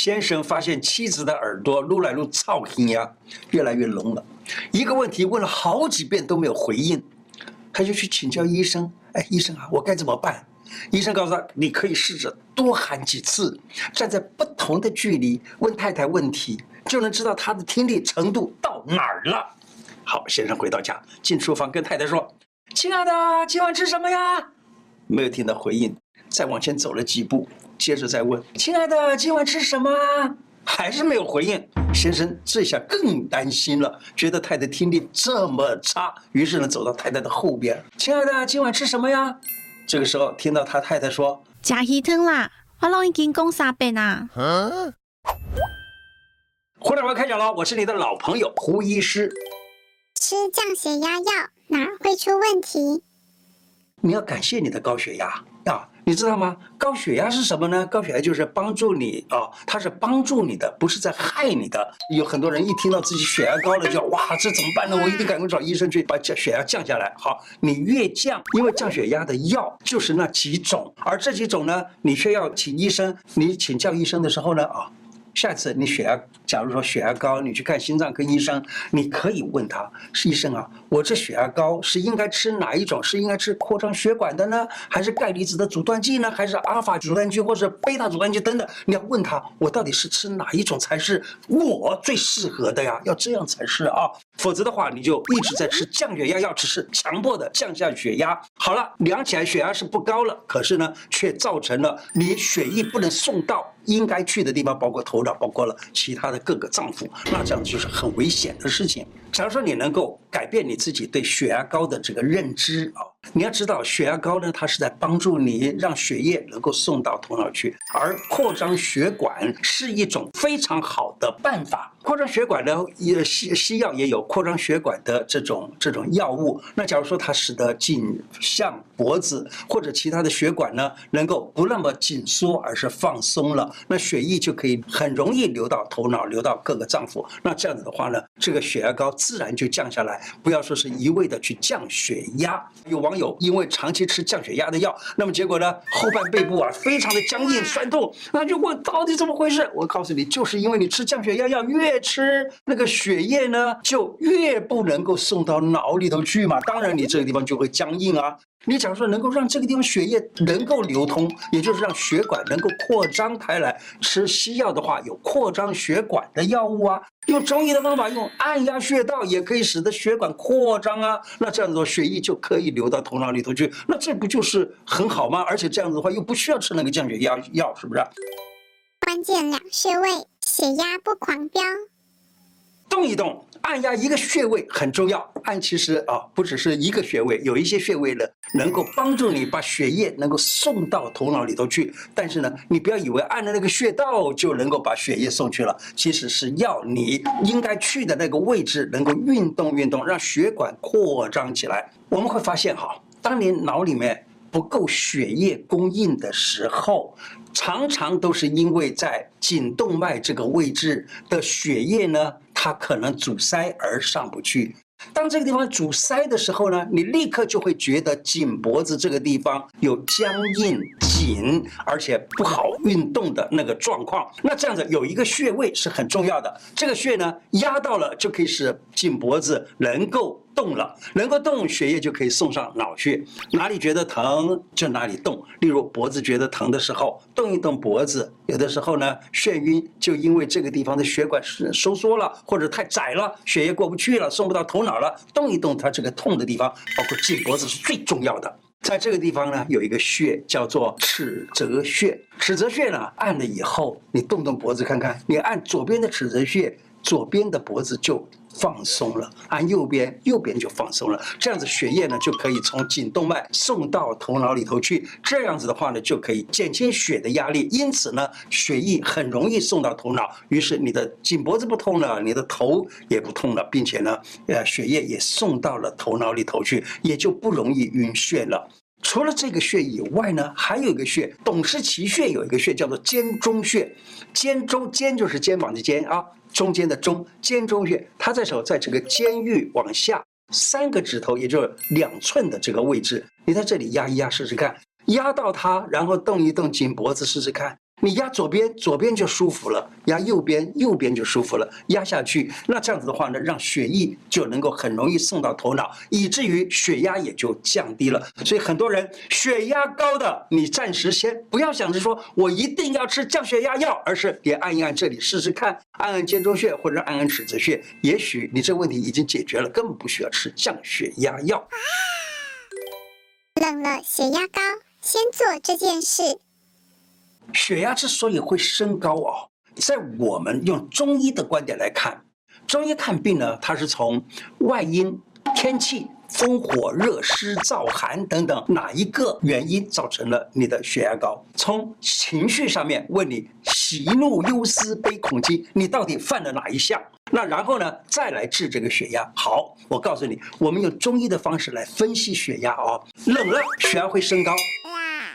先生发现妻子的耳朵撸来撸噪音呀，越来越聋了。一个问题问了好几遍都没有回应，他就去请教医生。哎，医生啊，我该怎么办？医生告诉他，你可以试着多喊几次，站在不同的距离问太太问题，就能知道他的听力程度到哪儿了。好，先生回到家，进厨房跟太太说：“亲爱的，今晚吃什么呀？”没有听到回应，再往前走了几步，接着再问：“亲爱的，今晚吃什么？”还是没有回应。先生这下更担心了，觉得太太听力这么差，于是呢走到太太的后边：“亲爱的，今晚吃什么呀？”这个时候听到他太太说：“吃鱼汤啦，我都已经讲三遍啦。”嗯。胡大夫开讲了，我是你的老朋友胡医师。吃降血压药哪会出问题？你要感谢你的高血压啊！你知道吗？高血压是什么呢？高血压就是帮助你啊，它是帮助你的，不是在害你的。有很多人一听到自己血压高了，就哇，这怎么办呢？我一定赶快找医生去把降血压降下来。好，你越降，因为降血压的药就是那几种，而这几种呢，你却要请医生，你请教医生的时候呢，啊。下次你血压，假如说血压高，你去看心脏科医生，你可以问他，是医生啊，我这血压高是应该吃哪一种？是应该吃扩张血管的呢，还是钙离子的阻断剂呢，还是阿尔法阻断剂或者贝塔阻断剂等等？你要问他，我到底是吃哪一种才是我最适合的呀？要这样才是啊，否则的话你就一直在吃降血压药，只是强迫的降下血压。好了，量起来血压是不高了，可是呢，却造成了你血液不能送到。应该去的地方，包括头脑，包括了其他的各个脏腑，那这样就是很危险的事情。假如说你能够改变你自己对血压高的这个认知啊，你要知道血压高呢，它是在帮助你让血液能够送到头脑去，而扩张血管是一种非常好的办法。扩张血管呢，也西西药也有扩张血管的这种这种药物。那假如说它使得颈项脖子或者其他的血管呢，能够不那么紧缩，而是放松了，那血液就可以很容易流到头脑，流到各个脏腑。那这样子的话呢，这个血压高。自然就降下来，不要说是一味的去降血压。有网友因为长期吃降血压的药，那么结果呢，后半背部啊非常的僵硬酸痛，那就问到底怎么回事？我告诉你，就是因为你吃降血压药，越越吃那个血液呢就越不能够送到脑里头去嘛，当然你这个地方就会僵硬啊。你假如说能够让这个地方血液能够流通，也就是让血管能够扩张开来，吃西药的话有扩张血管的药物啊，用中医的方法用按压穴道也可以使得血管扩张啊，那这样子血液就可以流到头脑里头去，那这不就是很好吗？而且这样子的话又不需要吃那个降血压药，是不是？关键两穴位，血压不狂飙。动一动，按压一个穴位很重要。按其实啊，不只是一个穴位，有一些穴位呢，能够帮助你把血液能够送到头脑里头去。但是呢，你不要以为按了那个穴道就能够把血液送去了，其实是要你应该去的那个位置能够运动运动，让血管扩张起来。我们会发现哈，当你脑里面不够血液供应的时候，常常都是因为在颈动脉这个位置的血液呢，它可能阻塞而上不去。当这个地方阻塞的时候呢，你立刻就会觉得颈脖子这个地方有僵硬、紧，而且不好运动的那个状况。那这样子有一个穴位是很重要的，这个穴呢压到了就可以使颈脖子能够。动了，能够动，血液就可以送上脑去。哪里觉得疼就哪里动。例如脖子觉得疼的时候，动一动脖子。有的时候呢，眩晕就因为这个地方的血管收缩了，或者太窄了，血液过不去了，送不到头脑了。动一动它这个痛的地方，包括颈脖子是最重要的。在这个地方呢，有一个穴叫做尺泽穴。尺泽穴呢，按了以后，你动动脖子看看，你按左边的尺泽穴，左边的脖子就。放松了，按右边，右边就放松了。这样子血液呢就可以从颈动脉送到头脑里头去。这样子的话呢，就可以减轻血的压力，因此呢，血液很容易送到头脑。于是你的颈脖子不痛了，你的头也不痛了，并且呢，呃，血液也送到了头脑里头去，也就不容易晕眩了。除了这个穴以外呢，还有一个穴，董氏奇穴有一个穴叫做肩中穴。肩中，肩就是肩膀的肩啊。中间的中肩中穴，它在手在这个肩域往下三个指头，也就是两寸的这个位置，你在这里压一压试试看，压到它，然后动一动颈脖子试试看，你压左边，左边就舒服了；压右边，右边就舒服了。压下去，那这样子的话呢，让血液就能够很容易送到头脑，以至于血压也就降低了。所以很多人血压高的，你暂时先不要想着说我一定要吃降血压药，而是也按一按这里试试看，按按肩中穴或者按按尺子穴，也许你这问题已经解决了，根本不需要吃降血压药。冷了，血压高，先做这件事。血压之所以会升高哦，在我们用中医的观点来看，中医看病呢，它是从外因、天气、风火热湿燥寒等等哪一个原因造成了你的血压高？从情绪上面问你喜怒忧思悲恐惊，你到底犯了哪一项？那然后呢，再来治这个血压。好，我告诉你，我们用中医的方式来分析血压哦，冷了血压会升高。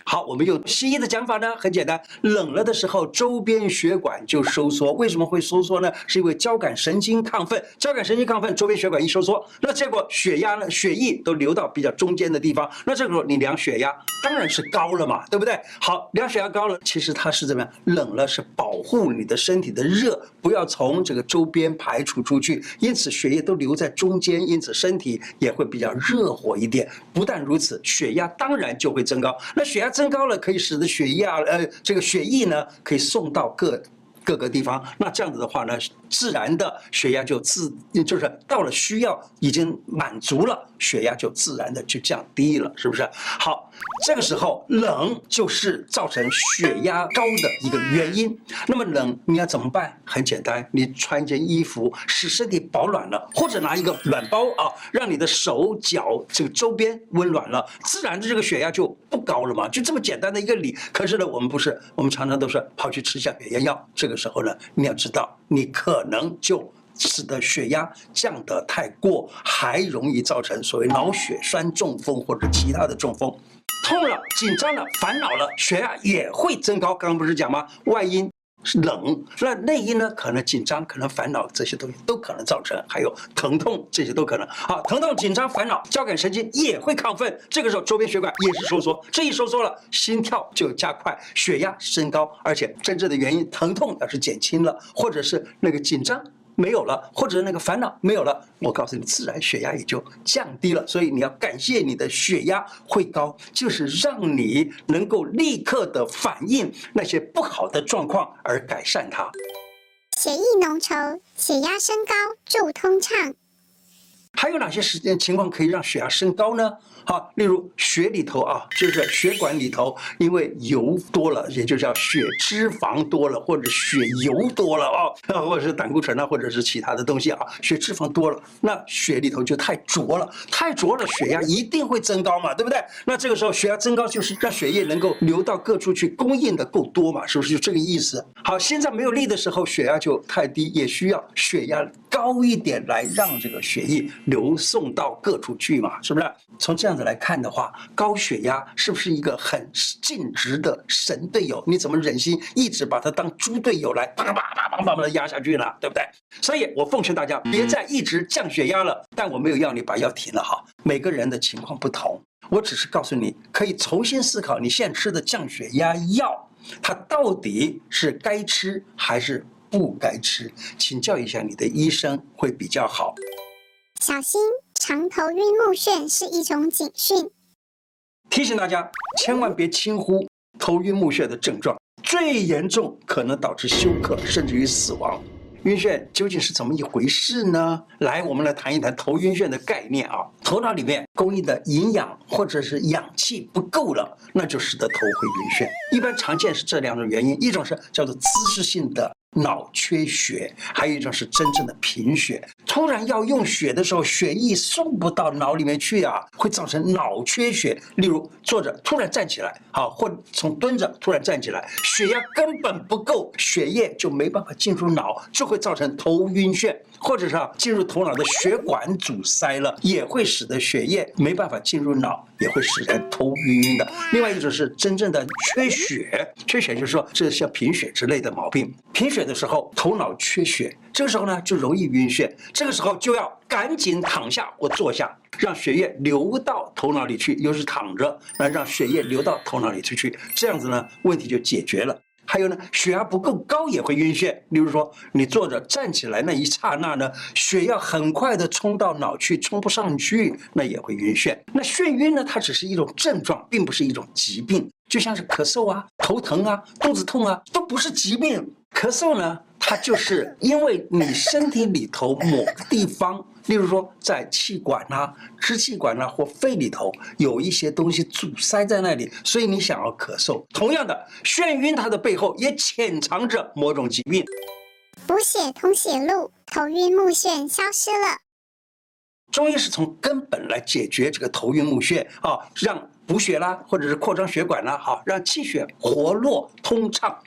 好，我们用西医的讲法呢，很简单，冷了的时候，周边血管就收缩。为什么会收缩呢？是因为交感神经亢奋，交感神经亢奋，周边血管一收缩，那结果血压呢，血液都流到比较中间的地方。那这个时候你量血压，当然是高了嘛，对不对？好，量血压高了，其实它是怎么样？冷了是保护你的身体的热，不要从这个周边排除出去，因此血液都留在中间，因此身体也会比较热火一点。不但如此，血压当然就会增高。那血压增高了，可以使得血压，呃，这个血液呢，可以送到各各个地方。那这样子的话呢，自然的血压就自，就是到了需要已经满足了，血压就自然的就降低了，是不是？好，这个时候冷就是造成血压高的一个原因。那么冷你要怎么办？很简单，你穿一件衣服使身体保暖了，或者拿一个暖包啊，让你的手脚这个周边温暖了，自然的这个血压就不高了嘛，就这么简单的一个理。可是呢，我们不是，我们常常都是跑去吃降血压药。这个时候呢，你要知道，你可能就使得血压降得太过，还容易造成所谓脑血栓中风或者其他的中风。痛了、紧张了、烦恼了，血压也会增高。刚刚不是讲吗？外因冷，那内衣呢？可能紧张，可能烦恼，这些东西都可能造成。还有疼痛，这些都可能。好，疼痛、紧张、烦恼，交感神经也会亢奋。这个时候，周边血管也是收缩，这一收缩了，心跳就加快，血压升高，而且真正的原因，疼痛要是减轻了，或者是那个紧张。没有了，或者那个烦恼没有了，我告诉你，自然血压也就降低了。所以你要感谢你的血压会高，就是让你能够立刻的反应那些不好的状况而改善它。血液浓稠，血压升高助通畅。还有哪些时间情况可以让血压升高呢？好，例如血里头啊，就是血管里头，因为油多了，也就叫血脂肪多了，或者血油多了啊，或者是胆固醇啊，或者是其他的东西啊，血脂肪多了，那血里头就太浊了，太浊了，血压一定会增高嘛，对不对？那这个时候血压增高，就是让血液能够流到各处去，供应的够多嘛，是不是就这个意思？好，心脏没有力的时候，血压就太低，也需要血压高一点来让这个血液流送到各处去嘛，是不是？从这样子。来看的话，高血压是不是一个很尽职的神队友？你怎么忍心一直把他当猪队友来叭叭叭叭叭把他压下去呢？对不对？所以我奉劝大家，别再一直降血压了。但我没有要你把药停了哈，每个人的情况不同，我只是告诉你，可以重新思考你现在吃的降血压药，它到底是该吃还是不该吃？请教一下你的医生会比较好。小心。常头晕目眩是一种警讯，提醒大家千万别轻忽头晕目眩的症状，最严重可能导致休克甚至于死亡。晕眩究竟是怎么一回事呢？来，我们来谈一谈头晕眩的概念啊。头脑里面供应的营养或者是氧气不够了，那就使得头会晕眩。一般常见是这两种原因，一种是叫做姿势性的。脑缺血，还有一种是真正的贫血。突然要用血的时候，血液送不到脑里面去啊，会造成脑缺血。例如坐着突然站起来，好，或从蹲着突然站起来，血压根本不够，血液就没办法进入脑，就会造成头晕眩。或者是啊，进入头脑的血管阻塞了，也会使得血液没办法进入脑，也会使人头晕晕的。另外一种是真正的缺血，缺血就是说这是像贫血之类的毛病。贫血的时候，头脑缺血，这个时候呢就容易晕眩。这个时候就要赶紧躺下或坐下，让血液流到头脑里去，又是躺着，那让血液流到头脑里去去，这样子呢问题就解决了。还有呢，血压不够高也会晕眩。例如说，你坐着站起来那一刹那呢，血要很快的冲到脑去，冲不上去，那也会晕眩。那眩晕呢，它只是一种症状，并不是一种疾病。就像是咳嗽啊、头疼啊、肚子痛啊，都不是疾病。咳嗽呢，它就是因为你身体里头某个地方。例如说，在气管呐、支气管呐或肺里头有一些东西阻塞在那里，所以你想要咳嗽。同样的，眩晕它的背后也潜藏着某种疾病。补血通血路，头晕目眩消失了。中医是从根本来解决这个头晕目眩啊，让。补血啦，或者是扩张血管啦，好，让气血活络通畅。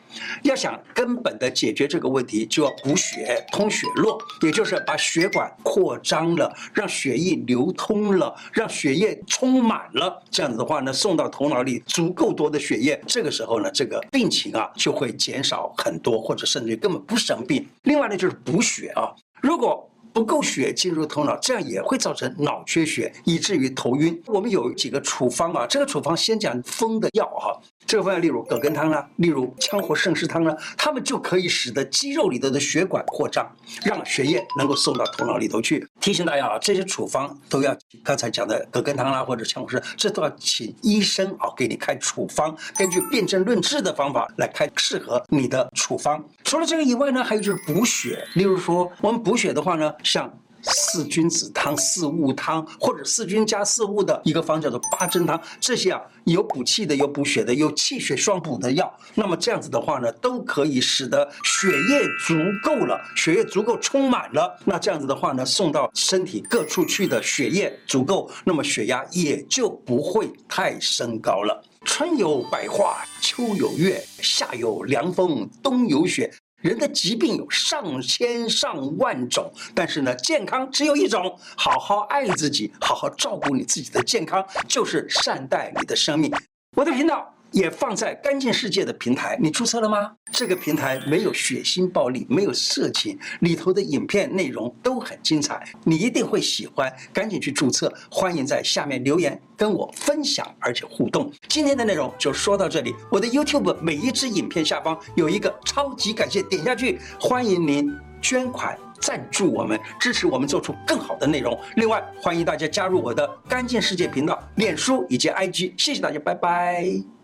要想根本的解决这个问题，就要补血通血络，也就是把血管扩张了，让血液流通了，让血液充满了。这样子的话呢，送到头脑里足够多的血液，这个时候呢，这个病情啊就会减少很多，或者甚至于根本不生病。另外呢，就是补血啊，如果。不够血进入头脑，这样也会造成脑缺血，以至于头晕。我们有几个处方啊，这个处方先讲风的药哈、这个方案例如葛根汤啊，例如羌活胜湿汤啊，它们就可以使得肌肉里头的血管扩张，让血液能够送到头脑里头去。提醒大家啊，这些处方都要刚才讲的葛根汤啦、啊，或者羌活胜，这都要请医生啊给你开处方，根据辨证论治的方法来开适合你的处方。除了这个以外呢，还有就是补血，例如说我们补血的话呢。像四君子汤、四物汤，或者四君加四物的一个方叫做八珍汤，这些啊有补气的，有补血的，有气血双补的药。那么这样子的话呢，都可以使得血液足够了，血液足够充满了。那这样子的话呢，送到身体各处去的血液足够，那么血压也就不会太升高了。春有百花，秋有月，夏有凉风，冬有雪。人的疾病有上千上万种，但是呢，健康只有一种。好好爱自己，好好照顾你自己的健康，就是善待你的生命。我的频道。也放在干净世界的平台，你注册了吗？这个平台没有血腥暴力，没有色情，里头的影片内容都很精彩，你一定会喜欢，赶紧去注册。欢迎在下面留言跟我分享，而且互动。今天的内容就说到这里，我的 YouTube 每一支影片下方有一个超级感谢，点下去，欢迎您捐款赞助我们，支持我们做出更好的内容。另外，欢迎大家加入我的干净世界频道、脸书以及 IG，谢谢大家，拜拜。